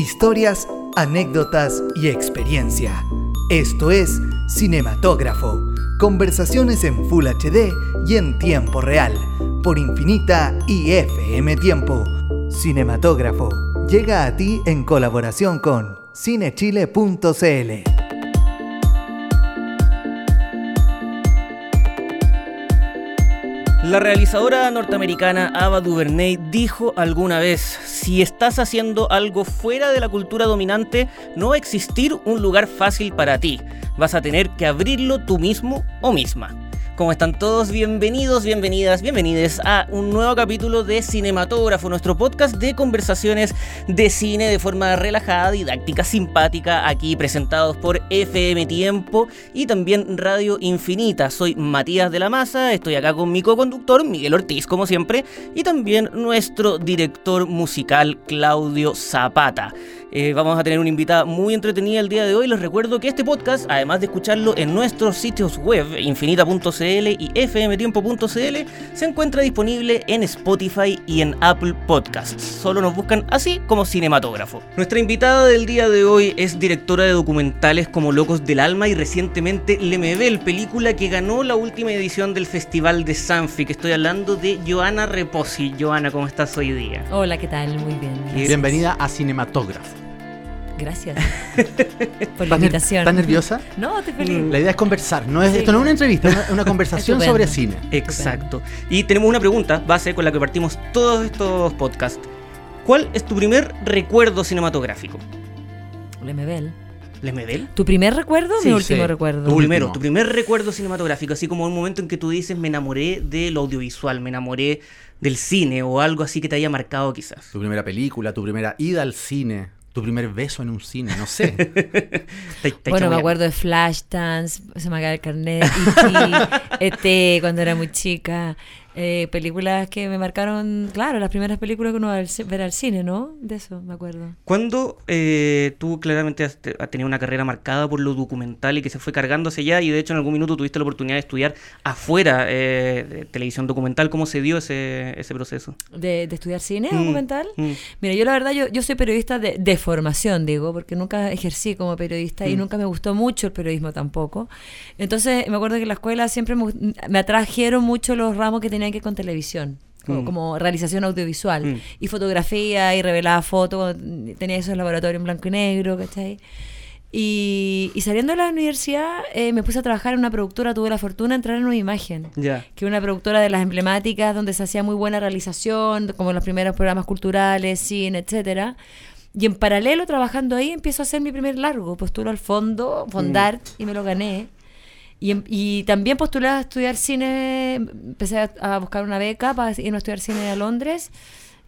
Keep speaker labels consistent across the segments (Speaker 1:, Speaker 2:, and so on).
Speaker 1: historias, anécdotas y experiencia. Esto es Cinematógrafo, conversaciones en Full HD y en tiempo real, por Infinita y FM Tiempo. Cinematógrafo llega a ti en colaboración con cinechile.cl.
Speaker 2: La realizadora norteamericana Ava DuVernay dijo alguna vez, si estás haciendo algo fuera de la cultura dominante, no va a existir un lugar fácil para ti. Vas a tener que abrirlo tú mismo o misma. ¿Cómo están todos? Bienvenidos, bienvenidas, bienvenides a un nuevo capítulo de Cinematógrafo, nuestro podcast de conversaciones de cine de forma relajada, didáctica, simpática, aquí presentados por FM Tiempo y también Radio Infinita. Soy Matías de la Maza, estoy acá con mi co-conductor Miguel Ortiz, como siempre, y también nuestro director musical Claudio Zapata. Eh, vamos a tener una invitada muy entretenida el día de hoy. Les recuerdo que este podcast, además de escucharlo en nuestros sitios web, infinita.cl y fmtiempo.cl, se encuentra disponible en Spotify y en Apple Podcasts. Solo nos buscan así como cinematógrafo. Nuestra invitada del día de hoy es directora de documentales como Locos del Alma y recientemente Lemebel, película que ganó la última edición del Festival de Sanfi, que estoy hablando de Joana Reposi. Joana, ¿cómo estás hoy día?
Speaker 3: Hola, ¿qué tal? Muy bien.
Speaker 4: Gracias. Bienvenida a Cinematógrafo.
Speaker 3: Gracias por la invitación.
Speaker 4: ¿Estás nerviosa?
Speaker 3: No, estoy feliz.
Speaker 4: La idea es conversar, no es, esto no es una entrevista, es una, una conversación sobre cine.
Speaker 2: Exacto. Y tenemos una pregunta base con la que partimos todos estos podcasts. ¿Cuál es tu primer recuerdo cinematográfico?
Speaker 3: Lemebel.
Speaker 2: ¿Lemebel?
Speaker 3: ¿Tu primer recuerdo o
Speaker 4: Sí,
Speaker 3: mi último
Speaker 4: sí.
Speaker 3: recuerdo?
Speaker 2: Tu primero,
Speaker 4: último.
Speaker 2: tu primer recuerdo cinematográfico, así como un momento en que tú dices me enamoré de lo audiovisual, me enamoré del cine o algo así que te haya marcado quizás.
Speaker 4: Tu primera película, tu primera ida al cine, tu primer beso en un cine, no sé.
Speaker 2: Te- te
Speaker 3: Bueno, me acuerdo de Flashdance, se me acaba el carnet, E.T., ET, cuando era muy chica. Eh, películas que me marcaron, claro, las primeras películas que uno ver al cine, ¿no? De eso me acuerdo.
Speaker 2: ¿Cuándo eh, tú claramente has, te- has tenido una carrera marcada por lo documental y que se fue cargando hacia allá y de hecho en algún minuto tuviste la oportunidad de estudiar afuera eh, de televisión documental? ¿Cómo se dio ese, ese proceso?
Speaker 3: ¿De, de estudiar cine
Speaker 2: Mm,
Speaker 3: documental?
Speaker 2: mm.
Speaker 3: Mira, yo la verdad, yo, yo soy periodista de, de formación, digo, porque nunca ejercí como periodista y
Speaker 2: Mm.
Speaker 3: nunca me gustó mucho el periodismo tampoco. Entonces, me acuerdo que en la escuela siempre me, me atrajeron mucho los ramos que tenían que ver con televisión. Como,
Speaker 2: Mm.
Speaker 3: como realización audiovisual
Speaker 2: Mm.
Speaker 3: y fotografía y revelaba fotos, tenía esos laboratorios en blanco y negro, ¿cachai? Y, y saliendo de la universidad eh, me puse a trabajar en una productora, tuve la fortuna de entrar en una imagen
Speaker 2: Ya.
Speaker 3: que una productora de las emblemáticas donde se hacía muy buena realización, como los primeros programas culturales, cine, etcétera. Y en paralelo, trabajando ahí, empiezo a hacer mi primer largo. Postulo al fondo, Fondart, y me lo gané. Y, em- y también postulé a estudiar cine, empecé a, a buscar una beca para irme a estudiar cine a Londres.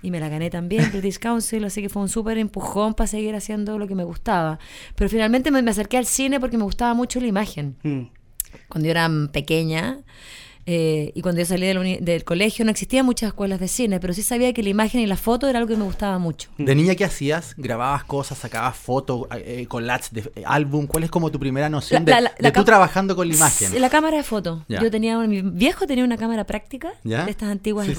Speaker 3: Y me la gané también, British Council, así que fue un súper empujón para seguir haciendo lo que me gustaba. Pero finalmente me, me acerqué al cine porque me gustaba mucho la imagen
Speaker 2: Mm.
Speaker 3: cuando yo era pequeña eh, y cuando yo salí del, colegio no existían muchas escuelas de cine, pero sí sabía que la imagen y la foto era algo que me gustaba mucho.
Speaker 4: De niña, ¿qué hacías? ¿Grababas cosas, sacabas fotos, eh, collages de eh, álbum? ¿Cuál es como tu primera noción
Speaker 3: La-
Speaker 4: de,
Speaker 3: la- la-
Speaker 4: de
Speaker 3: la
Speaker 4: tú trabajando con la imagen?
Speaker 3: La cámara de foto. Yo tenía, mi viejo tenía una cámara práctica, de estas antiguas
Speaker 4: Sí, sí.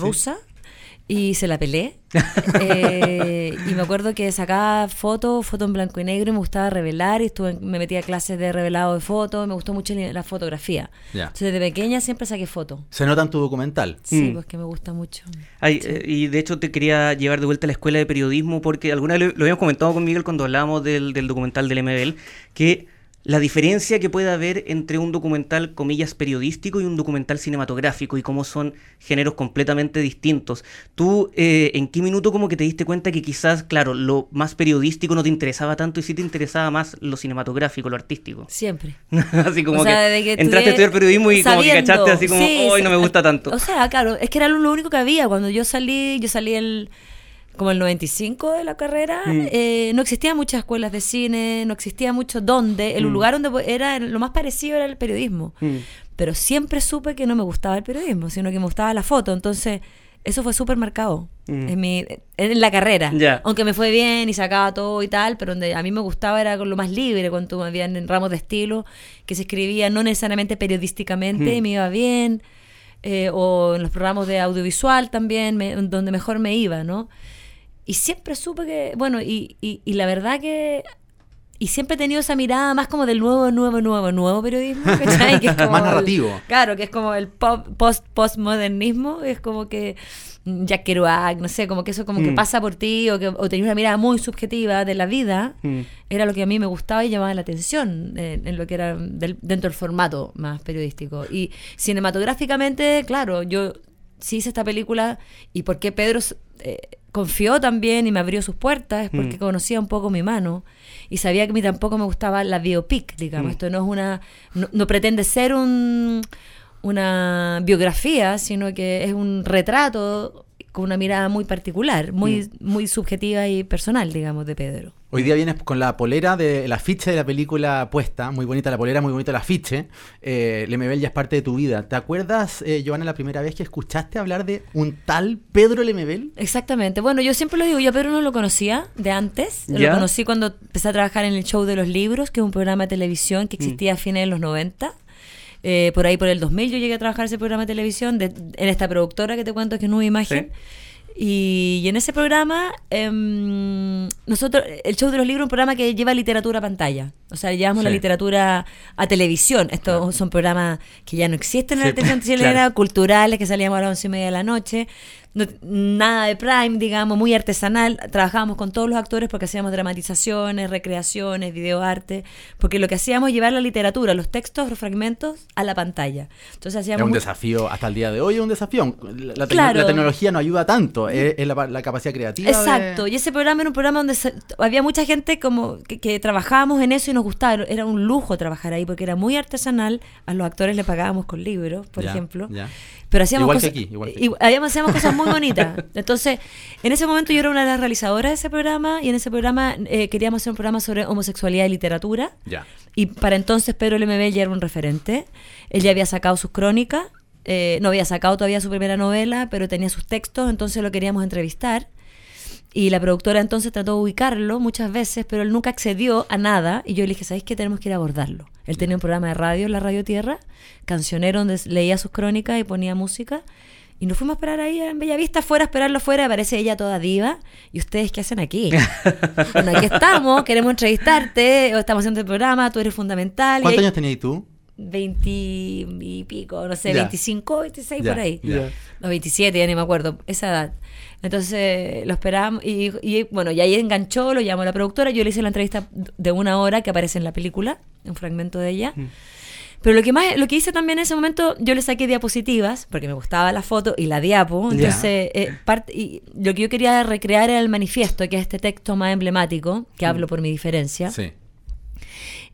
Speaker 3: Y se la pelé. Eh, y me acuerdo que sacaba fotos, fotos en blanco y negro, y me gustaba revelar, y estuve, me metía a clases de revelado de fotos, me gustó mucho la fotografía. Entonces, desde pequeña siempre saqué fotos.
Speaker 4: Se nota en tu documental.
Speaker 3: Sí,
Speaker 2: Mm.
Speaker 3: pues que me gusta mucho.
Speaker 2: Ay, eh, y de hecho te quería llevar de vuelta a la escuela de periodismo porque alguna vez lo, lo habíamos comentado con Miguel cuando hablábamos del, del documental del MBL, que la diferencia que puede haber entre un documental, comillas, periodístico y un documental cinematográfico y cómo son géneros completamente distintos. ¿Tú eh, en qué minuto como que te diste cuenta que quizás, claro, lo más periodístico no te interesaba tanto y sí te interesaba más lo cinematográfico, lo artístico?
Speaker 3: Siempre.
Speaker 2: así como
Speaker 3: O sea,
Speaker 2: que,
Speaker 3: que
Speaker 2: entraste a estudiar periodismo y como que cachaste así como,
Speaker 3: sí,
Speaker 2: hoy no me gusta tanto.
Speaker 3: O sea, claro, es que era lo único que había. Cuando yo salí, yo salí el como el 95 de la carrera,
Speaker 2: Mm.
Speaker 3: eh, no existían muchas escuelas de cine, no existía mucho dónde. El
Speaker 2: Mm.
Speaker 3: lugar donde era lo más parecido era el periodismo.
Speaker 2: Mm.
Speaker 3: Pero siempre supe que no me gustaba el periodismo, sino que me gustaba la foto. Entonces, eso fue súper marcado en, mi, en la carrera. Aunque me fue bien y sacaba todo y tal, pero donde a mí me gustaba era con lo más libre, cuando habían en ramos de estilo que se escribía no necesariamente periodísticamente, y me iba bien. eh, o en los programas de audiovisual también, me- donde mejor me iba, ¿no? Y siempre supe que, bueno, y, y, y la verdad que y siempre he tenido esa mirada más como del nuevo, nuevo, nuevo, nuevo periodismo, ¿cachai? Que es como
Speaker 4: Más
Speaker 3: el-
Speaker 4: narrativo.
Speaker 3: claro, que es como el pop, post, postmodernismo, es como que Jack Kerouac, no sé, como que eso como que
Speaker 2: Mm.
Speaker 3: pasa por ti o que o tenías una mirada muy subjetiva de la vida,
Speaker 2: Mm.
Speaker 3: era lo que a mí me gustaba y llamaba la atención en lo que era del- dentro del formato más periodístico. Y cinematográficamente, claro, yo sí hice esta película y porque Pedro eh, confió también y me abrió sus puertas, es porque
Speaker 2: Mm.
Speaker 3: conocía un poco mi mano y sabía que a mí tampoco me gustaba la biopic, digamos.
Speaker 2: Mm.
Speaker 3: Esto no es una, no, no pretende ser un, una biografía, sino que es un retrato con una mirada muy particular, muy, muy subjetiva y personal, digamos, de Pedro.
Speaker 4: Hoy día vienes con la polera del afiche de la película puesta, muy bonita la polera, muy bonito el afiche. Eh, Lemebel ya es parte de tu vida. ¿Te acuerdas, eh, Joana, la primera vez que escuchaste hablar de un tal Pedro Lemebel?
Speaker 3: Exactamente. Bueno, yo siempre lo digo, yo a Pedro no lo conocía de antes.
Speaker 2: ¿Ya?
Speaker 3: Lo conocí cuando empecé a trabajar en el show de los libros, que es un programa de televisión que existía a fines de los 90. Eh, por ahí, por el 2000, yo llegué a trabajar ese programa de televisión de- en esta productora que te cuento que es Nueva Imagen. Y, y en ese programa, em, nosotros, el show de los libros es un programa que lleva literatura a pantalla. O sea, llevamos la literatura a televisión. Estos son programas que ya no existen en
Speaker 4: Sí,
Speaker 3: la televisión chilena,
Speaker 2: claro.
Speaker 3: culturales, que salíamos a las once y media de la noche. No- nada de prime, digamos, muy artesanal. Trabajábamos con todos los actores porque hacíamos dramatizaciones, recreaciones, videoarte. Porque lo que hacíamos es llevar la literatura, los textos, los fragmentos a la pantalla. Entonces
Speaker 4: Es
Speaker 3: hacíamos.
Speaker 4: un
Speaker 3: mu-
Speaker 4: desafío, hasta el día de hoy es un desafío. La, la
Speaker 3: Claro.
Speaker 4: la tecnología no ayuda tanto, es, es la, la capacidad creativa. de-
Speaker 3: Exacto, y ese programa era un programa donde se- había mucha gente como que, que trabajábamos en eso y nos gustaba, era un lujo trabajar ahí porque era muy artesanal, a los actores le pagábamos con libros, por
Speaker 4: Ya,
Speaker 3: ejemplo.
Speaker 4: ya.
Speaker 3: Pero hacíamos
Speaker 4: Igual que
Speaker 3: cosas,
Speaker 4: aquí, igual que
Speaker 3: y- habíamos- hacíamos cosas muy bonitas. Entonces, en ese momento yo era una de las realizadoras de ese programa y en ese programa eh, queríamos hacer un programa sobre homosexualidad y literatura.
Speaker 4: Ya.
Speaker 3: Y para entonces Pedro Lemebel ya era un referente. Él ya había sacado sus crónicas, eh, no había sacado todavía su primera novela, pero tenía sus textos, entonces lo queríamos entrevistar. Y la productora entonces trató de ubicarlo muchas veces, pero él nunca accedió a nada. Y yo le dije, ¿sabéis qué? Tenemos que ir a abordarlo. Él tenía un programa de radio, la Radio Tierra, cancionero, donde leía sus crónicas y ponía música. Y nos fuimos a esperar ahí en Bellavista, fuera, a esperarlo fuera. Aparece ella toda diva. ¿Y ustedes qué hacen aquí? bueno, aquí estamos, queremos entrevistarte, estamos haciendo el programa, tú eres fundamental. Y
Speaker 4: ¿Cuántos
Speaker 3: ahí-
Speaker 4: años tenías tú?
Speaker 3: 20 y pico, no sé,
Speaker 4: Ya.
Speaker 3: 25, 26
Speaker 4: Ya,
Speaker 3: por ahí.
Speaker 4: ya.
Speaker 3: Los 27, ya ni me acuerdo, esa edad. Entonces lo esperamos y, y, bueno, y ahí enganchó, lo llamó la productora, yo le hice la entrevista de una hora que aparece en la película, un fragmento de ella. Pero lo que más, lo que hice también en ese momento, yo le saqué diapositivas, porque me gustaba la foto y la diapo. Entonces, eh, parte- y lo que yo quería recrear era el manifiesto, que es este texto más emblemático, que hablo por mi diferencia.
Speaker 4: Sí.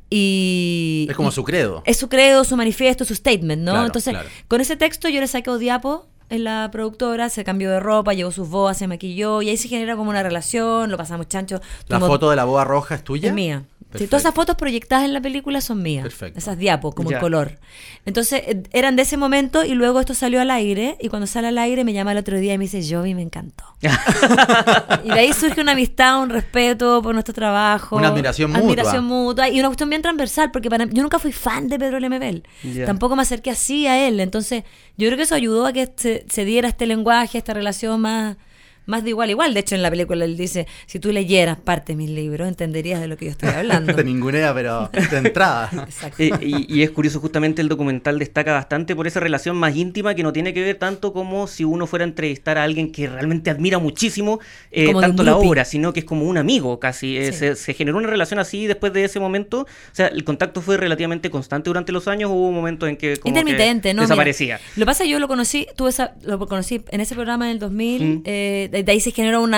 Speaker 3: Y,
Speaker 4: Es como su credo.
Speaker 3: es su credo, su manifiesto, su statement, ¿no?
Speaker 4: Claro,
Speaker 3: Entonces,
Speaker 4: claro.
Speaker 3: con ese texto yo le saqué diapo en la productora, se cambió de ropa, llevó sus boas, se maquilló y ahí se genera como una relación, lo pasamos chancho.
Speaker 4: ¿La
Speaker 3: tuvimos-
Speaker 4: foto de la boa roja es tuya?
Speaker 3: es mía. Sí, todas esas fotos proyectadas en la película son mías.
Speaker 4: Perfecto.
Speaker 3: Esas diapos, como
Speaker 2: Ya.
Speaker 3: el color. Entonces, eh, eran de ese momento y luego esto salió al aire. Y cuando sale al aire me llama el otro día y me dice, Jovi, me encantó. y de ahí surge una amistad, un respeto por nuestro trabajo.
Speaker 4: Una admiración mutua.
Speaker 3: Admiración mutua. Y una cuestión bien transversal, porque para, yo nunca fui fan de Pedro Lemebel. Tampoco me acerqué así a él. Entonces, yo creo que eso ayudó a que se, se diera este lenguaje, esta relación más... Más de igual a igual. De hecho, en la película él dice, si tú leyeras parte de mis libros, entenderías de lo que yo estoy hablando.
Speaker 4: de ninguna, pero de entrada.
Speaker 3: Exacto.
Speaker 2: Eh, y, y es curioso, justamente el documental destaca bastante por esa relación más íntima que no tiene que ver tanto como si uno fuera a entrevistar a alguien que realmente admira muchísimo eh, tanto la obra, sino que es como un amigo casi. Eh,
Speaker 3: Sí.
Speaker 2: se, se generó una relación así después de ese momento. O sea, el contacto fue relativamente constante durante los años. Hubo momentos en que como que
Speaker 3: Intermitente, ¿no? Mira,
Speaker 2: desaparecía.
Speaker 3: lo que pasa es que yo lo conocí, tuve esa, lo conocí en ese programa en el 2000,
Speaker 2: Mm.
Speaker 3: eh, de, de ahí se generó un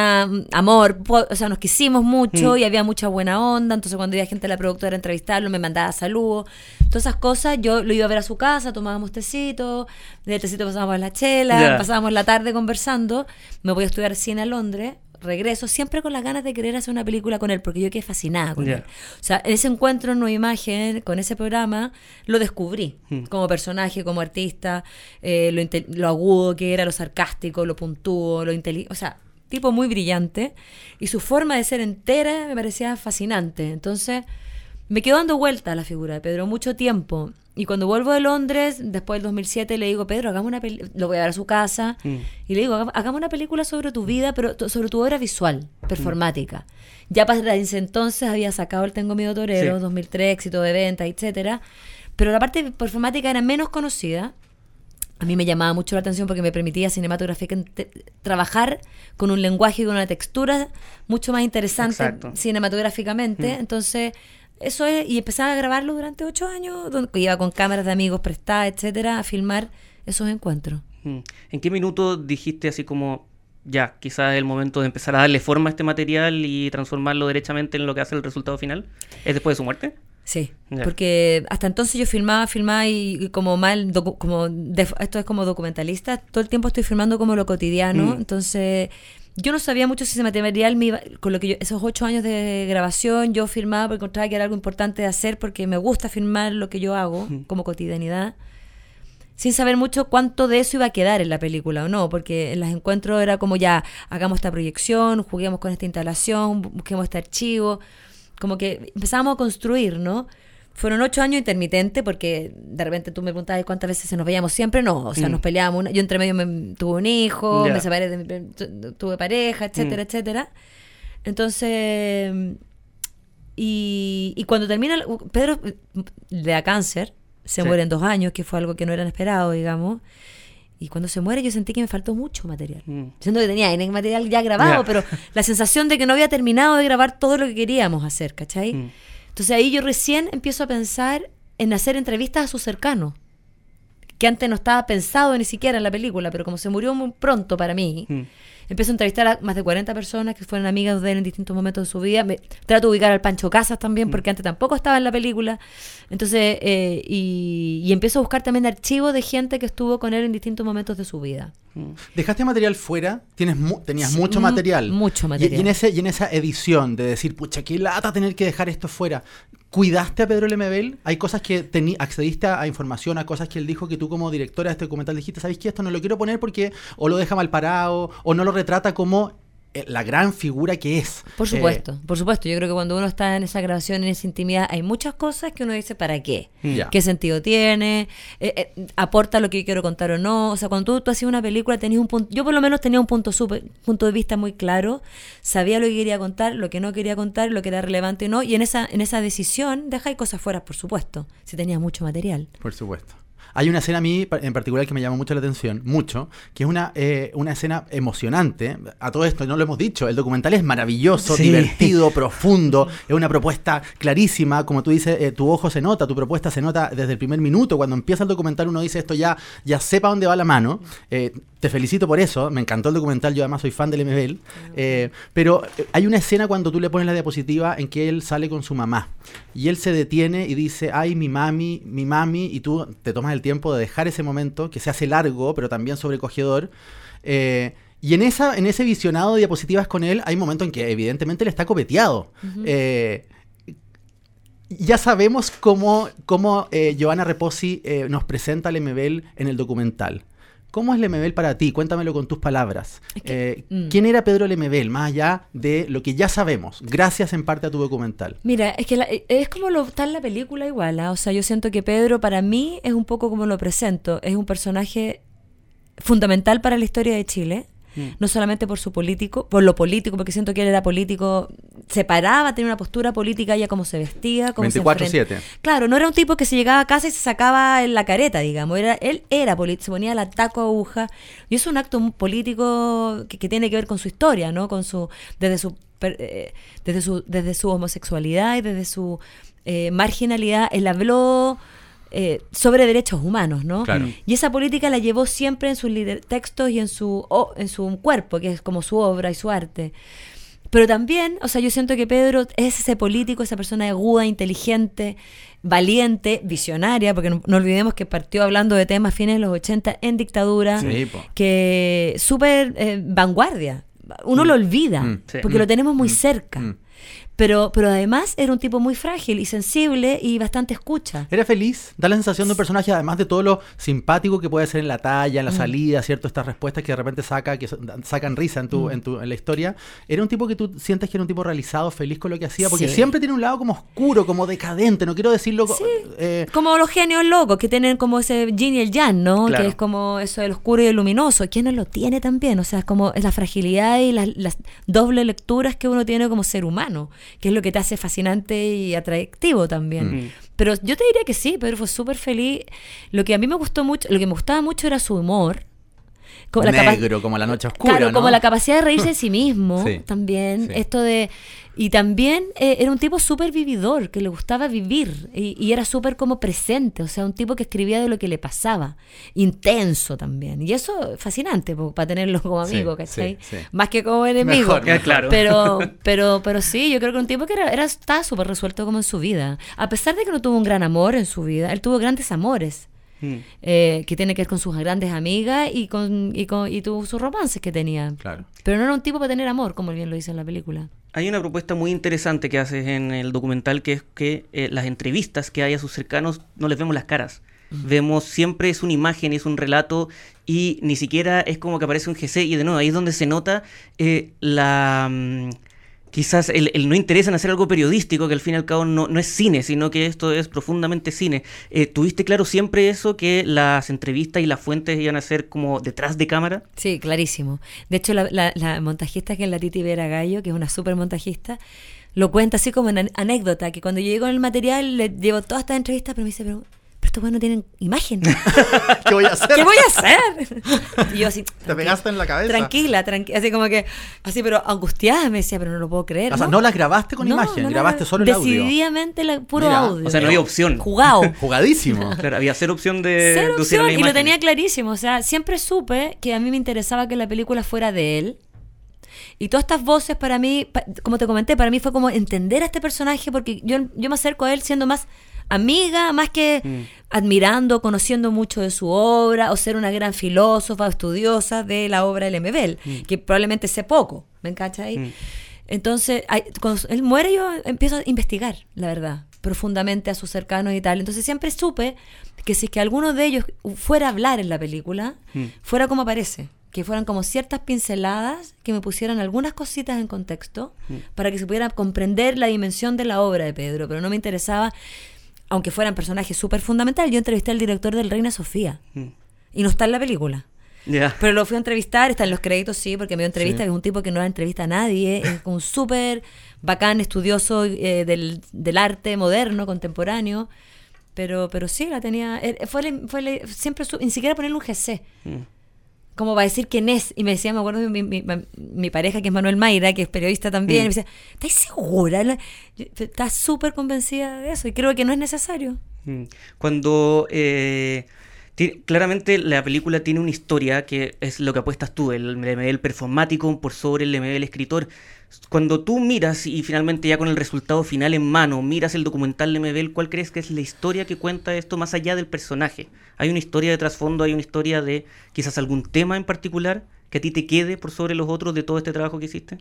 Speaker 3: amor, po- o sea, nos quisimos mucho
Speaker 2: Mm.
Speaker 3: y había mucha buena onda, entonces cuando iba gente de la productora a entrevistarlo, me mandaba saludos, todas esas cosas, yo lo iba a ver a su casa, tomábamos tecito, de tecito pasábamos la chela, pasábamos la tarde conversando, me voy a estudiar cine a Londres, regreso siempre con las ganas de querer hacer una película con él, porque yo quedé fascinada con él. O sea, en ese encuentro en Nueva Imagen, con ese programa, lo descubrí
Speaker 2: Mm.
Speaker 3: como personaje, como artista, eh, lo, lo agudo que era, lo sarcástico, lo puntúo, lo inteligente. O sea, tipo muy brillante. Y su forma de ser entera me parecía fascinante. Entonces, me quedó dando vuelta a la figura de Pedro mucho tiempo. Y cuando vuelvo de Londres, después del 2007, le digo, Pedro, hagamos una película, lo voy a ver a su casa,
Speaker 2: Mm.
Speaker 3: y le digo, "Haga- hagamos una película sobre tu vida, pero sobre tu obra visual, performática. Ya para ese entonces había sacado el Tengo Miedo Torero,
Speaker 2: Sí.
Speaker 3: 2003, éxito de venta, etcétera, pero la parte performática era menos conocida. A mí me llamaba mucho la atención porque me permitía cinematográficamente trabajar con un lenguaje y con una textura mucho más interesante
Speaker 2: Exacto.
Speaker 3: cinematográficamente. Entonces, eso es, y empezaba a grabarlo durante ocho años, donde iba con cámaras de amigos prestadas, etcétera, a filmar esos encuentros.
Speaker 2: Mm. ¿En qué minuto dijiste así como, ya, quizás es el momento de empezar a darle forma a este material y transformarlo derechamente en lo que hace el resultado final? ¿Es después de su muerte?
Speaker 3: Sí, porque hasta entonces yo filmaba, filmaba y, y como mal, docu- como de- esto es como documentalista, todo el tiempo estoy filmando como lo cotidiano,
Speaker 2: Mm.
Speaker 3: entonces yo no sabía mucho si ese material me iba, con lo que yo, esos ocho años de grabación yo filmaba porque encontraba que era algo importante de hacer porque me gusta filmar lo que yo hago como cotidianidad sin saber mucho cuánto de eso iba a quedar en la película o no, porque en los encuentros era como ya, hagamos esta proyección, juguemos con esta instalación, bu- busquemos este archivo, como que empezábamos a construir, ¿no? Fueron ocho años intermitentes porque de repente tú me preguntabas cuántas veces se nos veíamos siempre, no, o sea,
Speaker 2: Mm.
Speaker 3: nos peleábamos, una- yo entre medio me, tuve un hijo, me separé, de, mi- tu- tuve pareja, etcétera,
Speaker 2: Mm.
Speaker 3: etcétera. Entonces, y, y cuando termina, el- Pedro eh, le da cáncer, se
Speaker 2: Sí.
Speaker 3: muere en dos años, que fue algo que no era esperado, digamos. Y cuando se muere yo sentí que me faltó mucho material.
Speaker 2: Mm.
Speaker 3: Siento que tenía N material ya grabado, pero la sensación de que no había terminado de grabar todo lo que queríamos hacer, ¿cachai?
Speaker 2: Mm.
Speaker 3: Entonces ahí yo recién empiezo a pensar en hacer entrevistas a sus cercanos, que antes no estaba pensado ni siquiera en la película, pero como se murió muy pronto para mí,
Speaker 2: Mm.
Speaker 3: Empiezo a entrevistar a más de 40 personas que fueron amigas de él en distintos momentos de su vida. Me, trato de ubicar al Pancho Casas también, porque antes tampoco estaba en la película. Entonces, eh, y, y empiezo a buscar también archivos de gente que estuvo con él en distintos momentos de su vida.
Speaker 4: ¿Dejaste material fuera? Tienes mu- tenías mucho
Speaker 3: mu-
Speaker 4: material.
Speaker 3: mucho
Speaker 4: Y-
Speaker 3: material.
Speaker 4: Y, en ese, y en esa edición de decir, pucha, qué lata tener que dejar esto fuera. ¿Cuidaste a Pedro Lemebel? ¿Hay cosas que accediste a, a información, a cosas que él dijo que tú como directora de este documental dijiste, ¿sabes qué? Esto no lo quiero poner porque o lo deja mal parado o no lo retrata como eh, la gran figura que es.
Speaker 3: Por
Speaker 4: Eh,
Speaker 3: supuesto, por supuesto. Yo creo que cuando uno está en esa grabación, en esa intimidad, hay muchas cosas que uno dice, ¿para qué?
Speaker 2: Mm.
Speaker 3: ¿Qué sentido tiene? Eh, eh, ¿Aporta lo que yo quiero contar o no? O sea, cuando tú, tú hacías una película, tenías un punto, yo por lo menos tenía un punto, súper- punto de vista muy claro, sabía lo que quería contar, lo que no quería contar, lo que era relevante o no, y en esa, en esa decisión dejáis cosas fuera, por supuesto, si tenías mucho material.
Speaker 4: Por supuesto. Hay una escena a mí en particular que me llama mucho la atención, mucho, que es una, eh, una escena emocionante. A todo esto, no lo hemos dicho, el documental es maravilloso,
Speaker 2: Sí.
Speaker 4: divertido, profundo, es una propuesta clarísima, como tú dices, eh, tu ojo se nota, tu propuesta se nota desde el primer minuto. Cuando empieza el documental uno dice esto ya, ya sepa dónde va la mano. Eh, te felicito por eso, me encantó el documental, yo además soy fan del MBL. Eh, pero eh, hay una escena cuando tú le pones la diapositiva en que él sale con su mamá y él se detiene y dice, ay, mi mami, mi mami, y tú te tomas el tiempo de dejar ese momento que se hace largo, pero también sobrecogedor. Eh, y en, esa, en ese visionado de diapositivas con él hay momentos en que evidentemente él está copeteado. Eh, ya sabemos cómo, cómo eh, Joana Reposi eh, nos presenta a Lemebel en el documental. ¿Cómo es Lemebel para ti? Cuéntamelo con tus palabras.
Speaker 3: Es que-
Speaker 4: Eh,
Speaker 3: mm.
Speaker 4: ¿Quién era Pedro Lemebel? Más allá de lo que ya sabemos, gracias en parte a tu documental.
Speaker 3: Mira, es que la- es como lo está en la película igual, ¿ah? o sea, yo siento que Pedro para mí es un poco como lo presento, es un personaje fundamental para la historia de Chile,
Speaker 2: Mm.
Speaker 3: no solamente por su político, por lo político, porque siento que él era político, se paraba, tenía una postura política ya como se vestía, como se
Speaker 4: 24/7.
Speaker 3: enfrenta- Claro, no era un tipo que se llegaba a casa y se sacaba en la careta, digamos, era él era político, se ponía la taco aguja, y es un acto político que, que tiene que ver con su historia, ¿no? Con su desde su per- eh, desde su desde su homosexualidad y desde su eh, marginalidad, él habló eh, sobre derechos humanos, ¿no?
Speaker 4: Claro.
Speaker 3: Y esa política la llevó siempre en sus textos y en su, en su cuerpo, que es como su obra y su arte. Pero también, o sea, yo siento que Pedro es ese político, esa persona aguda, inteligente, valiente, visionaria, porque no, no olvidemos que partió hablando de temas fines de los 80 en dictadura,
Speaker 4: Sí,
Speaker 3: que súper eh, vanguardia. Uno lo olvida,
Speaker 4: Mm,
Speaker 2: sí.
Speaker 3: porque
Speaker 4: Mm,
Speaker 3: lo tenemos muy
Speaker 4: mm,
Speaker 3: cerca. Pero, pero además era un tipo muy frágil y sensible y bastante escucha.
Speaker 4: ¿Era feliz? Da la sensación de un personaje, además de todo lo simpático que puede ser en la talla, en la
Speaker 3: Mm.
Speaker 4: salida, ¿cierto? Estas respuestas que de repente saca, que sacan risa en, tu,
Speaker 3: Mm.
Speaker 4: en, tu, en la historia. ¿Era un tipo que tú sientes que era un tipo realizado, feliz con lo que hacía? Porque
Speaker 3: Sí.
Speaker 4: siempre tiene un lado como oscuro, como decadente, no quiero decirlo...
Speaker 3: Sí.
Speaker 4: eh,
Speaker 3: Como los genios locos que tienen como ese yin y el yang, ¿no?
Speaker 2: Claro.
Speaker 3: Que es como eso del oscuro y el luminoso. ¿Quién no lo tiene también? O sea, es como es la fragilidad y las, las doble lecturas que uno tiene como ser humano, que es lo que te hace fascinante y atractivo también.
Speaker 2: Mm.
Speaker 3: Pero yo te diría que sí, Pedro fue súper feliz. Lo que a mí me gustó mucho, lo que me gustaba mucho era su humor. Como la
Speaker 4: negro, como la noche oscura,
Speaker 3: Claro,
Speaker 4: ¿no?
Speaker 3: como la capacidad de reírse de sí mismo
Speaker 4: Sí,
Speaker 3: también.
Speaker 4: sí.
Speaker 3: Esto de. Y también eh, era un tipo súper vividor, que le gustaba vivir. Y, y era súper como presente. O sea, un tipo que escribía de lo que le pasaba. Intenso también. Y eso es fascinante para tenerlo como
Speaker 4: Sí,
Speaker 3: amigo, ¿cachai?
Speaker 4: sí, sí.
Speaker 3: Más que como enemigo.
Speaker 4: Mejor.
Speaker 2: Claro.
Speaker 3: Pero, pero, pero sí, yo creo que un tipo que era, era estaba súper resuelto como en su vida. A pesar de que no tuvo un gran amor en su vida, él tuvo grandes amores
Speaker 2: Mm.
Speaker 3: eh, que tiene que ver con sus grandes amigas y con y, con, y tuvo sus romances que tenía.
Speaker 4: Claro.
Speaker 3: Pero no era un tipo para tener amor, como bien lo dice en la película.
Speaker 2: Hay una propuesta muy interesante que haces en el documental que es que eh, las entrevistas que hay a sus cercanos no les vemos las caras. Vemos siempre es una imagen, es un relato y ni siquiera es como que aparece un GC y de nuevo ahí es donde se nota eh, la... Quizás el, el no interés en hacer algo periodístico, que al fin y al cabo no, no es cine, sino que esto es profundamente cine. Eh, ¿Tuviste claro siempre eso, que las entrevistas y las fuentes iban a ser como detrás de cámara?
Speaker 3: Sí, clarísimo. De hecho, la, la- montajista que es la Titi Vera Gallo, que es una súper montajista, lo cuenta así como en an- anécdota, que cuando yo llego en el material le llevo todas estas entrevistas, pero me dice, pero, pero estos buenos no tienen imagen.
Speaker 4: ¿Qué voy a hacer?
Speaker 3: ¿Qué voy a hacer? Y yo así,
Speaker 4: Te pegaste en la cabeza.
Speaker 3: tranquila, tranquila, así como que, así, pero angustiada me decía, pero no lo puedo creer.
Speaker 4: O sea, no las grabaste con
Speaker 3: No,
Speaker 4: imagen,
Speaker 3: no,
Speaker 4: grabaste solo el audio.
Speaker 3: Decididamente la- puro
Speaker 4: Mira,
Speaker 3: audio.
Speaker 2: O sea, no había opción.
Speaker 3: Jugado.
Speaker 4: Jugadísimo.
Speaker 2: Claro, había cero opción de
Speaker 3: Cero
Speaker 2: de
Speaker 3: opción, y lo tenía clarísimo. O sea, siempre supe que a mí me interesaba que la película fuera de él. Y todas estas voces para mí, como te comenté, para mí fue como entender a este personaje porque yo, yo me acerco a él siendo más amiga, más que
Speaker 2: Mm.
Speaker 3: admirando, conociendo mucho de su obra o ser una gran filósofa, estudiosa de la obra de Lemebel, que probablemente sé poco, ¿me encachas ahí?
Speaker 2: Mm.
Speaker 3: Entonces, ay, cuando él muere yo empiezo a investigar, la verdad, profundamente a sus cercanos y tal. Entonces siempre supe que si es que alguno de ellos fuera a hablar en la película,
Speaker 2: Mm.
Speaker 3: fuera como aparece. Que fueran como ciertas pinceladas que me pusieran algunas cositas en contexto para que se pudiera comprender la dimensión de la obra de Pedro. Pero no me interesaba, aunque fueran personajes súper fundamentales. Yo entrevisté al director del Reina Sofía
Speaker 2: Mm.
Speaker 3: y no está en la película. Pero lo fui a entrevistar, está en los créditos, sí, porque me dio entrevista,
Speaker 4: Sí.
Speaker 3: que es un tipo que no da entrevista a nadie, es un súper bacán, estudioso eh, del, del arte moderno, contemporáneo. Pero, pero sí, la tenía. eh, Fue, fue siempre, su- ni siquiera ponerle un GC,
Speaker 2: Mm.
Speaker 3: Como va a decir quién es. Y me decía, me acuerdo, mi, mi- mi- pareja, que es Manuel Mayra, que es periodista también,
Speaker 2: Mm.
Speaker 3: y me decía, ¿estás segura? Estás súper convencida de eso, y creo que no es necesario.
Speaker 2: Mm. Cuando eh, claramente la película tiene una historia que es lo que apuestas tú, el ML performático por sobre el ML escritor. Cuando tú miras y finalmente ya con el resultado final en mano, miras el documental de MBL, ¿cuál crees que es la historia que cuenta esto más allá del personaje? ¿Hay una historia de trasfondo, hay una historia de quizás algún tema en particular que a ti te quede por sobre los otros de todo este trabajo que hiciste?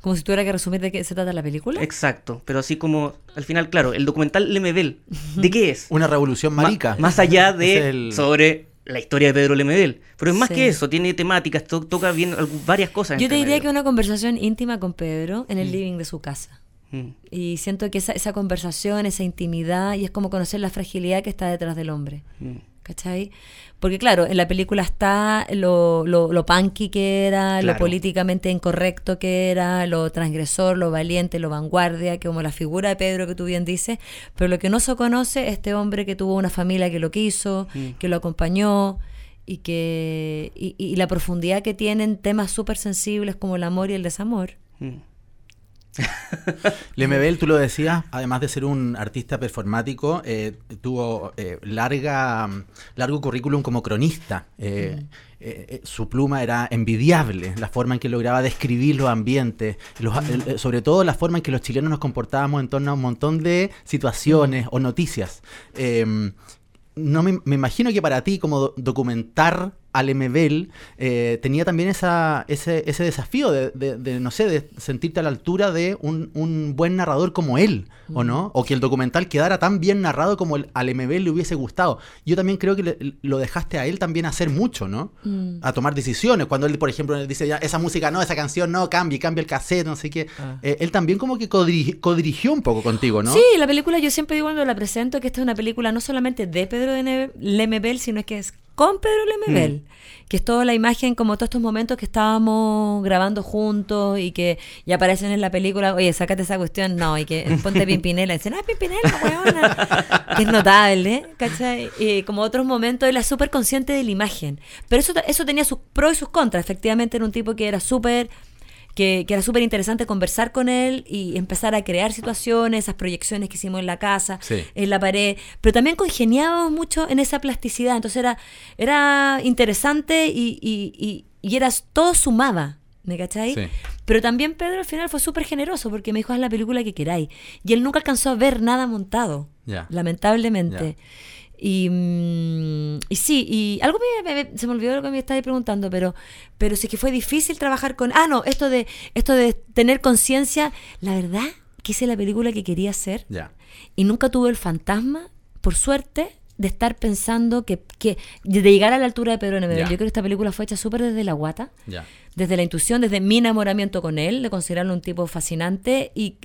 Speaker 3: Como si tuviera que resumir de qué se trata la película.
Speaker 2: Exacto, pero así como al final, claro, el documental Lemebel, ¿de qué es?
Speaker 4: Una revolución
Speaker 2: Ma-
Speaker 4: marica.
Speaker 2: más allá de
Speaker 4: el-
Speaker 2: sobre la historia de Pedro Lemebel. Pero es más
Speaker 3: Sí.
Speaker 2: que eso, tiene temáticas, to- toca bien varias cosas.
Speaker 3: Yo te diría que una conversación íntima con Pedro en el living de su casa.
Speaker 2: Mm,
Speaker 3: Y siento que esa, esa conversación, esa intimidad, y es como conocer la fragilidad que está detrás del hombre.
Speaker 2: mm,
Speaker 3: ¿Cachai? Porque claro, en la película está lo, lo, lo punky que era, lo políticamente incorrecto que era, lo transgresor, lo valiente, lo vanguardia, que como la figura de Pedro que tú bien dices, pero lo que no se conoce es este hombre que tuvo una familia que lo quiso,
Speaker 2: Mm.
Speaker 3: que lo acompañó y que y, y la profundidad que tienen temas súper sensibles como el amor y el desamor.
Speaker 2: mm.
Speaker 4: Lemebel, tú lo decías, además de ser un artista performático, eh, tuvo eh, larga, largo currículum como cronista. Eh, eh, eh, su pluma era envidiable, la forma en que lograba describir los ambientes, los- eh, sobre todo la forma en que los chilenos nos comportábamos en torno a un montón de situaciones o noticias. No me, me imagino que para ti, como do- documentar Alemebel eh, tenía también esa, ese, ese desafío de, de- de, no sé, de sentirte a la altura de un, un buen narrador como él, ¿o no? O que el documental quedara tan bien narrado como el, al MBL le hubiese gustado. Yo también creo que le- lo dejaste a él también hacer mucho, ¿no?
Speaker 3: Mm.
Speaker 4: A tomar decisiones. Cuando él, por ejemplo, dice, ya, esa música no, esa canción no, cambie, cambia el cassette, no sé qué.
Speaker 2: Ah.
Speaker 4: Eh, él también como que codiri- codirigió un poco contigo, ¿no?
Speaker 3: Sí, la película yo siempre digo cuando la presento que esta es una película no solamente de Pedro de Lemebel, sino que es con Pedro Lemebel. Que es toda la imagen, como todos estos momentos que estábamos grabando juntos y que y aparecen en la película, oye, sácate esa cuestión, no, y que ponte Pimpinela, y dicen, ah, Pimpinela, weona. que es notable, ¿cachai? Y como otros momentos, él es súper consciente de la imagen. Pero eso, eso tenía sus pros y sus contras. Efectivamente, era un tipo que era súper que, que era súper interesante conversar con él y empezar a crear situaciones, esas proyecciones que hicimos en la casa,
Speaker 4: Sí.
Speaker 3: en la pared, pero también congeniábamos mucho en esa plasticidad, entonces era, era interesante y, y, y, y era, todo sumaba, ¿me cachai?
Speaker 4: Sí.
Speaker 3: Pero también Pedro al final fue súper generoso porque me dijo, haz la película que queráis. Y él nunca alcanzó a ver nada montado, lamentablemente. Y, mm, y sí, y algo me, se me olvidó lo que me estabas preguntando, pero, pero sí que fue difícil trabajar con... Ah, no, esto de, esto de tener conciencia, la verdad que hice la película que quería hacer y nunca tuve el fantasma, por suerte, de estar pensando que, que de llegar a la altura de Pedro Nemebel.
Speaker 4: Ya.
Speaker 3: Yo creo que esta película fue hecha súper desde la guata desde la intuición, desde mi enamoramiento con él, de considerarlo un tipo fascinante y,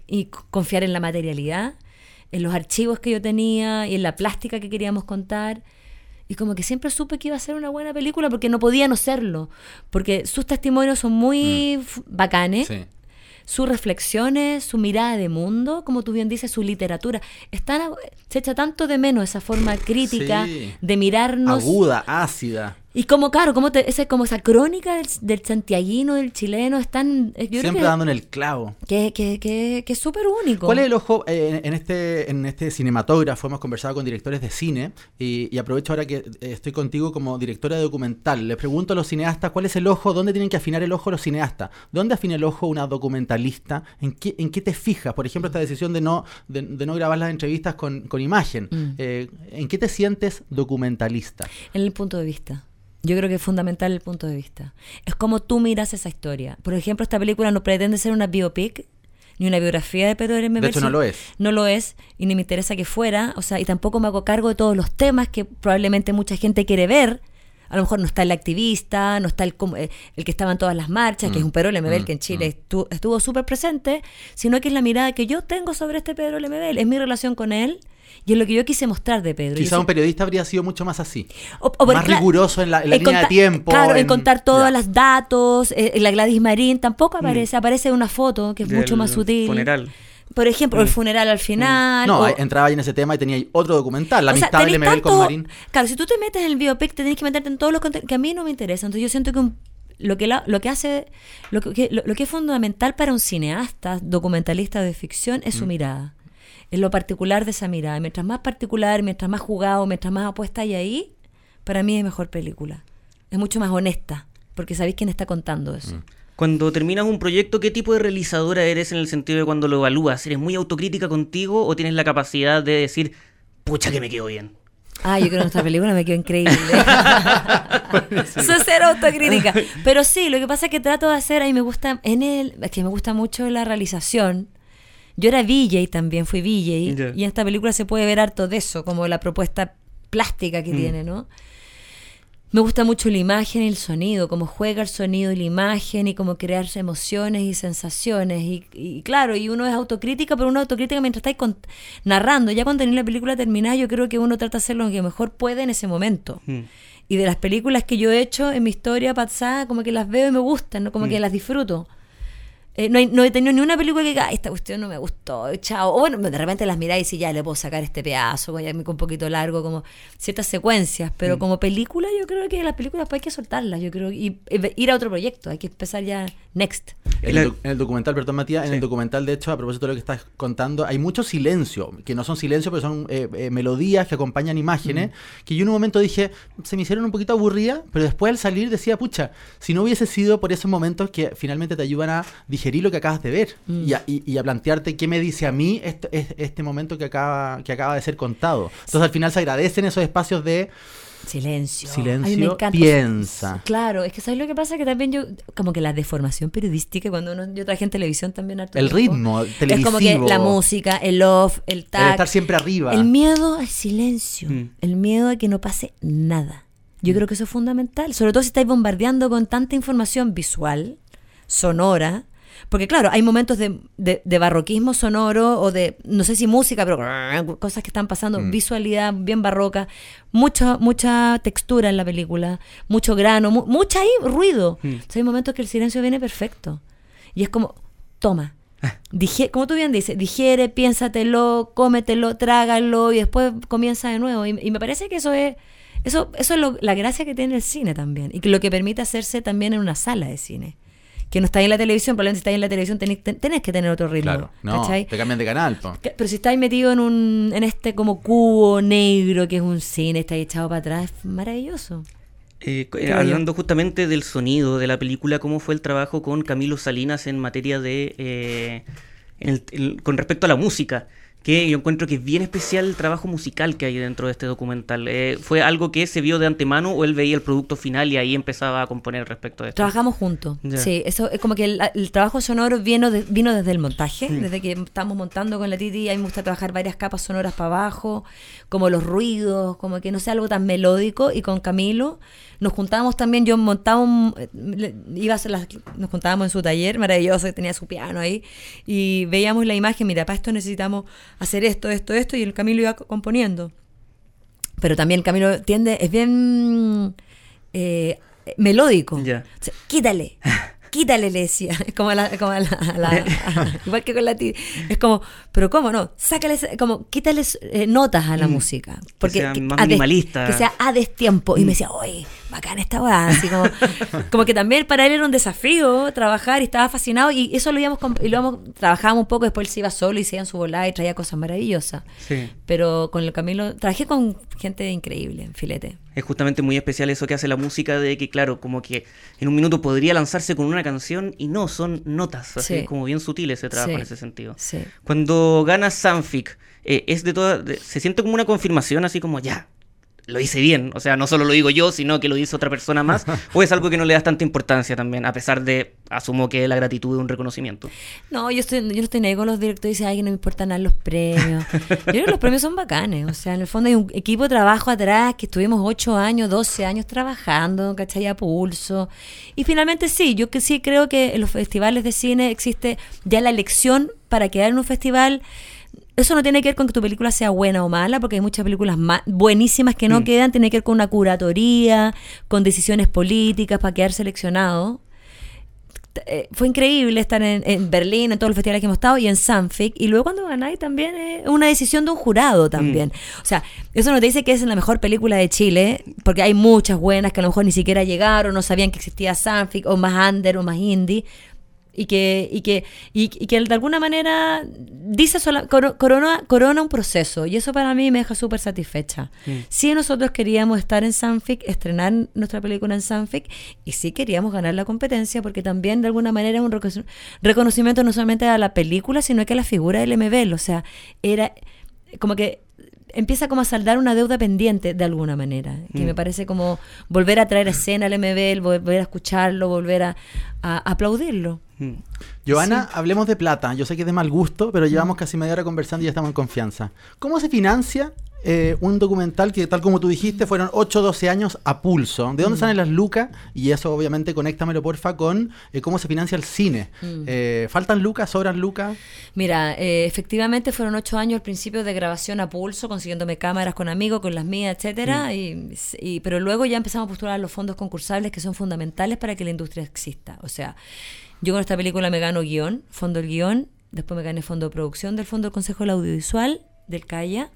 Speaker 3: confiar en la materialidad, en los archivos que yo tenía y en la plástica que queríamos contar. Y como que siempre supe que iba a ser una buena película porque no podía no serlo. Porque sus testimonios son muy f- bacanes.
Speaker 4: Sí.
Speaker 3: Sus reflexiones, su mirada de mundo, como tú bien dices, su literatura. Están, se echa tanto de menos esa forma crítica
Speaker 4: Sí.
Speaker 3: de mirarnos.
Speaker 4: Aguda, ácida.
Speaker 3: Y como, claro, como te- esa, como esa crónica del, del santiaguino, del chileno, es tan... eh, Yo
Speaker 4: Siempre dando en el clavo.
Speaker 3: que, que, que, que es súper único.
Speaker 4: ¿Cuál es el ojo eh, en, este, en este cinematógrafo? Hemos conversado con directores de cine y, y aprovecho ahora que eh, estoy contigo como directora de documental. Les pregunto a los cineastas cuál es el ojo, dónde tienen que afinar el ojo los cineastas. ¿Dónde afina el ojo una documentalista? ¿En qué, en qué te fijas? Por ejemplo, esta decisión de no, de, de no grabar las entrevistas con, con imagen.
Speaker 3: Mm.
Speaker 4: Eh, ¿En qué te sientes documentalista?
Speaker 3: En el punto de vista. Yo creo que es fundamental el punto de vista. Es como tú miras esa historia. Por ejemplo, esta película no pretende ser una biopic ni una biografía de Pedro Hermes
Speaker 4: De hecho, no lo es.
Speaker 3: No lo es y ni me interesa que fuera. O sea, y tampoco me hago cargo de todos los temas que probablemente mucha gente quiere ver. A lo mejor no está el activista, no está el, eh, el que estaba en todas las marchas, que es un Pedro Lemebel
Speaker 4: mm,
Speaker 3: que en Chile
Speaker 4: mm.
Speaker 3: estu- estuvo súper presente, sino que es la mirada que yo tengo sobre este Pedro Lemebel. Es mi relación con él y es lo que yo quise mostrar de Pedro. Yo
Speaker 4: Quizá un periodista habría sido mucho más así.
Speaker 3: o- o por-
Speaker 4: más riguroso en la, en la
Speaker 3: en
Speaker 4: línea de tiempo.
Speaker 3: Claro, en,
Speaker 4: en-
Speaker 3: contar todos los datos. eh, la Gladys Marín tampoco aparece, aparece una foto que es mucho
Speaker 2: Del
Speaker 3: más sutil.
Speaker 2: funeral.
Speaker 3: Por ejemplo, el funeral al final.
Speaker 4: No,
Speaker 3: o-
Speaker 4: entraba ahí en ese tema y tenía ahí otro documental, la
Speaker 3: o sea,
Speaker 4: amistad de
Speaker 3: tenés
Speaker 4: Lemebel con Marín.
Speaker 3: Claro, si tú te metes en el biopic, te tenés que meterte en todos los contenidos que a mí no me interesan. Entonces yo siento que un- lo que la- lo que hace, lo que, lo, lo que es fundamental para un cineasta, documentalista de ficción,
Speaker 4: Mm.
Speaker 3: es su mirada. Es lo particular de esa mirada. Mientras más particular, mientras más jugado, mientras más apuesta hay ahí, para mí es mejor película. Es mucho más honesta, porque sabéis quién está contando eso.
Speaker 4: Mm.
Speaker 2: Cuando terminas un proyecto, ¿qué tipo de realizadora eres en el sentido de cuando lo evalúas? ¿Eres muy autocrítica contigo o tienes la capacidad de decir, pucha que me quedo bien?
Speaker 3: Ah, yo creo que nuestra película me quedó increíble. Soy cero autocrítica. Pero sí, lo que pasa es que trato de hacer, a mí me gusta, en él, es que me gusta mucho la realización. Yo era VJ también, fui VJ, y en esta película se puede ver harto de eso, como la propuesta plástica que tiene, ¿no? Me gusta mucho la imagen y el sonido, cómo juega el sonido y la imagen y cómo crearse emociones y sensaciones. Y, y claro, y uno es autocrítica, pero uno es autocrítica mientras estáis narrando. Ya cuando tenéis la película terminada, yo creo que uno trata de hacer lo que mejor puede en ese momento.
Speaker 2: Mm.
Speaker 3: Y de las películas que yo he hecho en mi historia pasada, como que las veo y me gustan, ¿no? como que las disfruto. Eh, no, hay- no he tenido ni una película que diga, "Ay, esta cuestión no me gustó, chao. O bueno, de repente las miráis y ya le puedo sacar este pedazo, voy a un poquito largo, como ciertas secuencias. Pero como película, yo creo que las películas pues hay que soltarlas, yo creo. Y, y ir a otro proyecto, hay que empezar ya next.
Speaker 4: En, el, doc- en el documental, perdón Matías, en
Speaker 2: Sí.
Speaker 4: el documental, de hecho, a propósito de lo que estás contando, hay mucho silencio, que no son silencio, pero son eh, eh, melodías que acompañan imágenes,
Speaker 3: Mm.
Speaker 4: que yo en un momento dije, se me hicieron un poquito aburridas, pero después al salir decía, pucha, si no hubiese sido por esos momentos que finalmente te ayudan a digerir lo que acabas de ver
Speaker 3: Mm.
Speaker 4: y, a, y- y a plantearte qué me dice a mí este, es- este momento que acaba, que acaba de ser contado. Entonces al final se agradecen esos espacios de
Speaker 3: Silencio.
Speaker 4: Silencio,
Speaker 3: A mí me encanta.
Speaker 4: piensa.
Speaker 3: Claro, es que ¿sabes lo que pasa? Que también yo, como que la deformación periodística, cuando uno, yo trabajé en televisión también harto
Speaker 4: El
Speaker 3: tiempo,
Speaker 4: ritmo
Speaker 3: Es como que
Speaker 4: televisivo.
Speaker 3: la música, el off, el
Speaker 4: El
Speaker 3: tag.
Speaker 4: estar siempre arriba.
Speaker 3: El miedo al silencio.
Speaker 2: Mm.
Speaker 3: El miedo a que no pase nada. Yo creo que eso es fundamental. Sobre todo si estáis bombardeando con tanta información visual, sonora. Porque claro, hay momentos de, de- de barroquismo sonoro o de, no sé si música, pero cosas que están pasando,
Speaker 4: Mm.
Speaker 3: visualidad bien barroca, mucha, mucha textura en la película, mucho grano, mu- mucha ahí ruido.
Speaker 2: Mm.
Speaker 3: Entonces hay momentos que el silencio viene perfecto. Y es como, toma. Dije, como tú bien dices, digiere, piénsatelo, cómetelo, trágalo y después comienza de nuevo. Y, y me parece que eso es eso, eso es lo- la gracia que tiene el cine también. Y que lo que permite hacerse también en una sala de cine. Que no estáis en la televisión, probablemente si estáis en la televisión tenés, ten- tenés que tener otro ritmo.
Speaker 4: Claro, no,
Speaker 3: ¿cachai?
Speaker 4: te cambian de canal. po.
Speaker 3: Pero si estáis metido en un en este como cubo negro que es un cine, estáis echado para atrás, es maravilloso.
Speaker 2: Eh, eh, hablando justamente del sonido de la película, ¿cómo fue el trabajo con Camilo Salinas en materia de... eh, en el- el- con respecto a la música? Que yo encuentro que es bien especial el trabajo musical que hay dentro de este documental. Eh, ¿Fue algo que se vio de antemano o él veía el producto final y ahí empezaba a componer respecto a esto?
Speaker 3: Trabajamos juntos. Sí, eso es como que el, el trabajo sonoro vino, de- vino desde el montaje, desde que estábamos montando con la Titi, a mí me gusta trabajar varias capas sonoras para abajo, como los ruidos, como que no sea algo tan melódico. Y con Camilo nos juntábamos también, yo montaba un, iba a hacer las, nos juntábamos en su taller maravilloso, que tenía su piano ahí, y veíamos la imagen, mira, para esto necesitamos hacer esto, esto, esto, y el Camilo iba co- componiendo. Pero también Camilo tiende, es bien eh, melódico. O sea, quítale, quítale, le decía. Es como, a la, como a la- a la- igual que con la ti. Es como, pero ¿cómo no? Sácale, como, quítale eh, notas a la música. Porque
Speaker 2: sea más
Speaker 3: a des-
Speaker 2: minimalista.
Speaker 3: que sea a destiempo. Y me decía, oye, bacán esta weá. Así como, como que también para él era un desafío trabajar y estaba fascinado. Y eso lo íbamos, y lo íbamos trabajábamos un poco, después él se iba solo y se iba en su volada y traía cosas maravillosas.
Speaker 2: Sí.
Speaker 3: Pero con el Camilo, trabajé con gente increíble en filete.
Speaker 2: Es justamente muy especial eso que hace la música de que, claro, como que en un minuto podría lanzarse con una canción y no, son notas, así
Speaker 3: Sí.
Speaker 2: es como bien sutil ese trabajo
Speaker 3: Sí.
Speaker 2: en ese sentido.
Speaker 3: Sí.
Speaker 2: Cuando gana Sanfic, eh, es de toda, de- se siente como una confirmación, así como ya, lo hice bien. O sea, no solo lo digo yo, sino que lo hizo otra persona más. o es algo que no le das tanta importancia también, a pesar de, asumo que la gratitud de un reconocimiento.
Speaker 3: No, yo, estoy, yo no estoy ahí con los directores y dicen, ay, que no me importan nada los premios. yo creo que los premios son bacanes. O sea, en el fondo hay un equipo de trabajo atrás que estuvimos 8 años, 12 años trabajando, ¿cachai? A pulso. Y finalmente sí, yo que sí creo que en los festivales de cine existe ya la elección para quedar en un festival. Eso no tiene que ver con que tu película sea buena o mala, porque hay muchas películas ma- buenísimas que no quedan, tiene que ver con una curatoría, con decisiones políticas para quedar seleccionado. Eh, fue increíble estar en, en Berlín, en todos los festivales que hemos estado, y en Sanfic. Y luego cuando ganáis también es una decisión de un jurado también. O sea, eso no te dice que es la mejor película de Chile, porque hay muchas buenas que a lo mejor ni siquiera llegaron, no sabían que existía Sanfic, o más under, o más indie. Y que, y que, y, y que de alguna manera dice sola- coro- corona, corona un proceso. Y eso para mí me deja súper satisfecha. Sí, nosotros queríamos estar en Sanfic, estrenar nuestra película en Sanfic, y sí queríamos ganar la competencia, porque también de alguna manera es un recono- reconocimiento no solamente a la película, sino que a la figura del MBL. O sea, era como que empieza como a saldar una deuda pendiente de alguna manera, que me parece como volver a traer a escena al MBL, volver a escucharlo, volver a, a aplaudirlo.
Speaker 2: Mm.
Speaker 4: Joana, hablemos de plata. Yo sé que es de mal gusto, pero llevamos casi media hora conversando y ya estamos en confianza. ¿Cómo se financia eh, un documental que, tal como tú dijiste, fueron 8 o 12 años a pulso? ¿De dónde salen las lucas? Y eso, obviamente, conéctamelo, porfa, con eh, cómo se financia el cine. Eh, ¿Faltan lucas? ¿Sobran lucas?
Speaker 3: Mira, eh, efectivamente fueron ocho años al principio de grabación a pulso, consiguiéndome cámaras con amigos, con las mías, etcétera, y, y- pero luego ya empezamos a postular los fondos concursables que son fundamentales para que la industria exista. O sea, yo con esta película me gano guion, fondo del guion, después me gané fondo de producción del Fondo del Consejo del Audiovisual, del CAIA.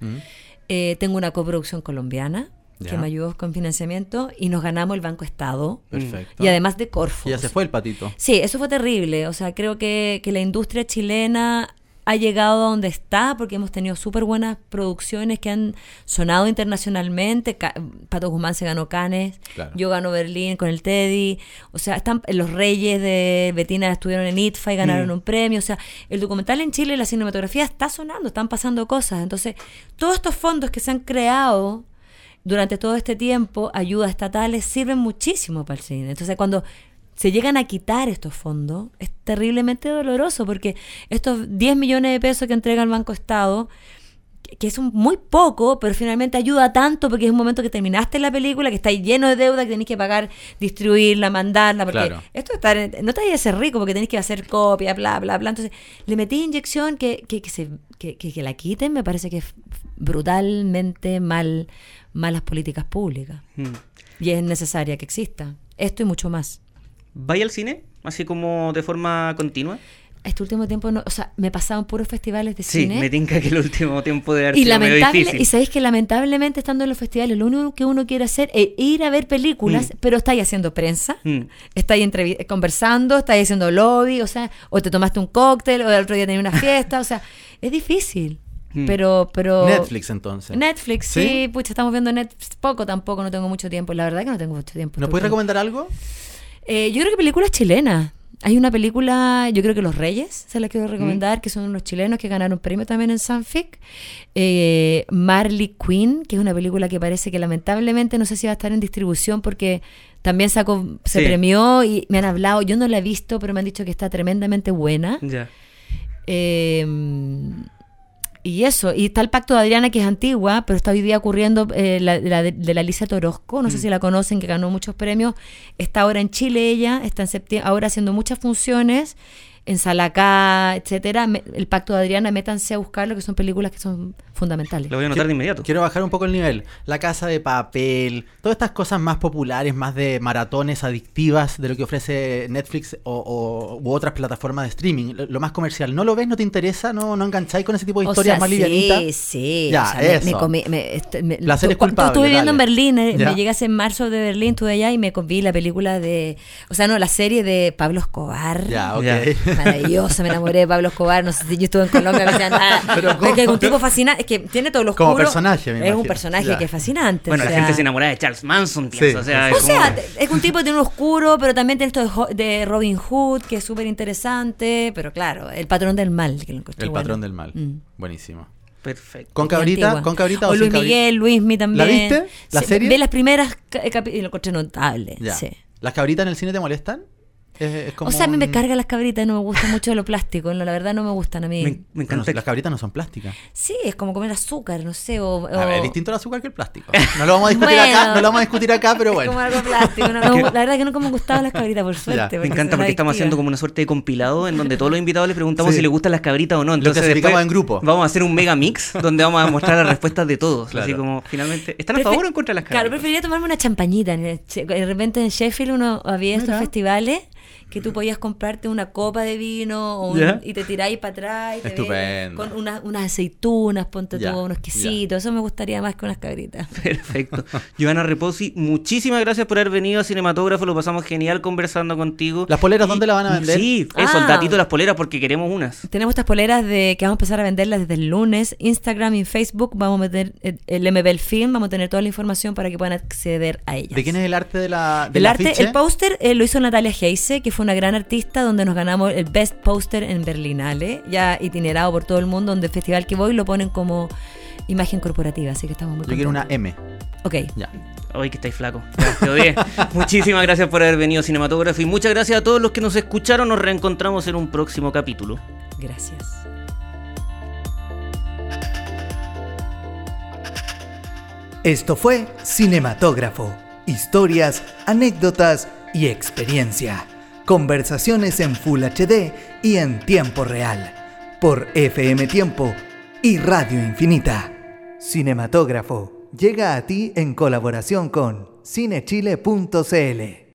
Speaker 3: Eh, tengo una coproducción colombiana que me ayudó con financiamiento y nos ganamos el Banco Estado.
Speaker 4: Perfecto.
Speaker 3: Y además de Corfo.
Speaker 4: Y ya se fue el patito.
Speaker 3: Sí, eso fue terrible. O sea, creo que, que la industria chilena ha llegado a donde está porque hemos tenido súper buenas producciones que han sonado internacionalmente. Ca- Pato Guzmán se ganó Cannes,
Speaker 4: Claro.
Speaker 3: yo ganó Berlín con el Teddy. O sea, están los Reyes de Betina estuvieron en ITFA y ganaron un premio. O sea, el documental en Chile, la cinematografía está sonando, están pasando cosas. Entonces, todos estos fondos que se han creado durante todo este tiempo ayudas estatales sirven muchísimo para el cine. Entonces cuando se llegan a quitar estos fondos, es terriblemente doloroso porque estos 10 millones de pesos que entrega el Banco Estado, que- es un, muy poco, pero finalmente ayuda tanto porque es un momento que terminaste la película, que está lleno de deuda, que tenés que pagar, distribuirla, mandarla, porque
Speaker 4: Claro.
Speaker 3: esto está, no te vayas a ser rico porque tenés que hacer copia, bla, bla, bla. Entonces, le metí inyección que, que, que se, que, que- que la quiten, me parece que es brutalmente mal, malas políticas públicas.
Speaker 2: Mm.
Speaker 3: Y es necesaria que exista. Esto y mucho más.
Speaker 2: ¿Vaya al cine? Así como de forma continua.
Speaker 3: Este último tiempo, no, o sea, me pasaban puros festivales de
Speaker 2: Sí,
Speaker 3: cine.
Speaker 2: me tinca que el último tiempo de arte
Speaker 3: Y lamentable, y sabéis que lamentablemente estando en los festivales, lo único que uno quiere hacer es ir a ver películas,
Speaker 2: Mm.
Speaker 3: pero estáis haciendo prensa,
Speaker 2: Mm.
Speaker 3: estáis entrevi- conversando, estáis haciendo lobby, o sea, o te tomaste un cóctel, o el otro día tenías una fiesta, o sea, es difícil.
Speaker 2: Mm.
Speaker 3: Pero, pero.
Speaker 4: Netflix entonces.
Speaker 3: Netflix, sí,
Speaker 4: ¿Sí?
Speaker 3: pucha, estamos viendo Netflix poco tampoco, no tengo mucho tiempo. La verdad que no tengo mucho tiempo.
Speaker 4: ¿Nos puedes recomendar algo?
Speaker 3: Eh, yo creo que películas chilenas. Hay una película, yo creo que Los Reyes, se la
Speaker 2: Mm.
Speaker 3: quiero recomendar, que son unos chilenos que ganaron premio también en Sanfic. Eh, Marley Quinn, que es una película que parece que lamentablemente no sé si va a estar en distribución porque también sacó, se
Speaker 2: Sí.
Speaker 3: premió y me han hablado, yo no la he visto, pero me han dicho que está tremendamente buena.
Speaker 2: Ya.
Speaker 3: Eh, y eso, y está el Pacto de Adriana, que es antigua, pero está hoy día ocurriendo eh, la, la de, de la Alicia Torosco, no sé si la conocen, que ganó muchos premios. Está ahora en Chile ella, está en septiembre, ahora haciendo muchas funciones en Salacá, etcétera. El Pacto de Adriana, métanse a buscarlo, que son películas que son fundamentales.
Speaker 2: Lo voy a anotar de inmediato.
Speaker 4: Quiero bajar un poco el nivel. La casa de papel, todas estas cosas más populares, más de maratones adictivas de lo que ofrece Netflix o, o- u otras plataformas de streaming. Lo, lo más comercial. ¿No lo ves? ¿No te interesa? ¿No, no engancháis con ese tipo de
Speaker 3: O
Speaker 4: historias
Speaker 3: sea,
Speaker 4: más
Speaker 3: sí,
Speaker 4: livianitas?
Speaker 3: sí.
Speaker 4: Ya,
Speaker 3: o sea, me-
Speaker 4: eso.
Speaker 3: me comí- me- este, me-
Speaker 4: Placer es
Speaker 3: cu-
Speaker 4: culpable,
Speaker 3: Estuve viviendo en. Berlín, eh, me llegué hace en marzo de Berlín, estuve allá y me comí la película de, o sea, no, la serie de Pablo Escobar.
Speaker 4: Ya, ok.
Speaker 2: Ya.
Speaker 3: Maravilloso, me enamoré de Pablo Escobar. No sé si yo estuve en Colombia, me decían, ah,
Speaker 4: Pero
Speaker 3: es que es un tipo fascinante, es que tiene todo lo oscuro.
Speaker 4: Como personaje, me
Speaker 3: Es un personaje
Speaker 4: Ya.
Speaker 3: que es fascinante.
Speaker 2: Bueno,
Speaker 3: o
Speaker 2: la gente se enamora de Charles Manson.
Speaker 4: Sí.
Speaker 2: O sea,
Speaker 3: O
Speaker 2: es
Speaker 3: sea,
Speaker 2: como-
Speaker 3: te- es un tipo que tiene un oscuro, pero también tiene esto de, Robin Hood, que es súper interesante. Pero claro, el patrón del mal, que lo encontré
Speaker 4: El
Speaker 3: bueno.
Speaker 4: patrón del mal.
Speaker 3: Mm.
Speaker 4: Buenísimo.
Speaker 2: Perfecto.
Speaker 4: ¿Con cabrita? ¿Con cabrita o,
Speaker 3: o
Speaker 4: sin
Speaker 3: Luis
Speaker 4: cabrita?
Speaker 3: Miguel, Luismi también.
Speaker 4: viste? ¿La
Speaker 3: Sí,
Speaker 4: serie?
Speaker 3: Las primeras capítulos y lo encontré notable.
Speaker 4: Ya.
Speaker 3: Sí.
Speaker 4: ¿Las cabritas en el cine te molestan? Es, es como
Speaker 3: O sea, a mí me cargan las cabritas, no me gusta mucho lo plástico. no, la verdad no me gustan a mí.
Speaker 2: Me, me
Speaker 4: Bueno,
Speaker 2: encanta.
Speaker 4: las cabritas no son plásticas.
Speaker 3: Sí, es como comer azúcar, no sé. O,
Speaker 4: A ver, es distinto el azúcar que el plástico. No lo vamos a discutir
Speaker 3: Bueno.
Speaker 4: acá, no lo vamos a discutir acá, pero
Speaker 3: es
Speaker 4: bueno.
Speaker 3: como algo plástico. no, no, la verdad es que nunca me han gustado las cabritas, por suerte.
Speaker 4: Me
Speaker 2: Me encanta porque estamos haciendo como una suerte de compilado en donde todos los invitados les preguntamos
Speaker 4: Sí.
Speaker 2: si les gustan las cabritas o no. Entonces después
Speaker 4: en grupo.
Speaker 2: Vamos a hacer un mega mix donde vamos a mostrar las respuestas de todos. Así
Speaker 4: Claro.
Speaker 2: como finalmente. ¿Están a favor o en contra de las
Speaker 3: Claro,
Speaker 2: cabritas?
Speaker 3: preferiría tomarme una champañita. en el che- De repente en Sheffield uno había estos
Speaker 4: Mira.
Speaker 3: festivales que tú podías comprarte una copa de vino o un-
Speaker 2: ¿Ya?
Speaker 3: y te tiráis para atrás y te
Speaker 4: Estupendo.
Speaker 3: con unas, unas aceitunas, ponte tú, unos quesitos. Eso me gustaría más que unas cabritas.
Speaker 2: Perfecto. Joana Reposi, muchísimas gracias por haber venido a Cinematógrafo. Lo pasamos genial conversando contigo.
Speaker 4: ¿Las poleras
Speaker 2: Y-
Speaker 4: dónde las van a vender?
Speaker 2: Sí, eso,
Speaker 3: Ah.
Speaker 2: el datito de las poleras porque queremos unas.
Speaker 3: Tenemos estas poleras de que vamos a empezar a venderlas desde el lunes. Instagram y Facebook vamos a meter el, el MBL Film, vamos a tener toda la información para que puedan acceder a ellas.
Speaker 4: ¿De quién es el arte de la del
Speaker 3: El arte,
Speaker 4: afiche?
Speaker 3: el póster eh, lo hizo Natalia Heise, que fue una gran artista, donde nos ganamos el Best Póster en Berlinale, ya itinerado por todo el mundo, donde el festival que voy lo ponen como imagen corporativa, así que estamos muy
Speaker 4: Yo quiero una. M.
Speaker 3: Ok.
Speaker 4: Ya.
Speaker 2: Hoy que estáis flaco. Odié. Muchísimas gracias por haber venido Cinematógrafo y muchas gracias a todos los que nos escucharon. Nos reencontramos en un próximo capítulo.
Speaker 3: Gracias.
Speaker 1: Esto fue Cinematógrafo. Historias, anécdotas y experiencia. Conversaciones en Full HD y en tiempo real. Por FM Tiempo y Radio Infinita. Cinematógrafo llega a ti en colaboración con cinechile.cl.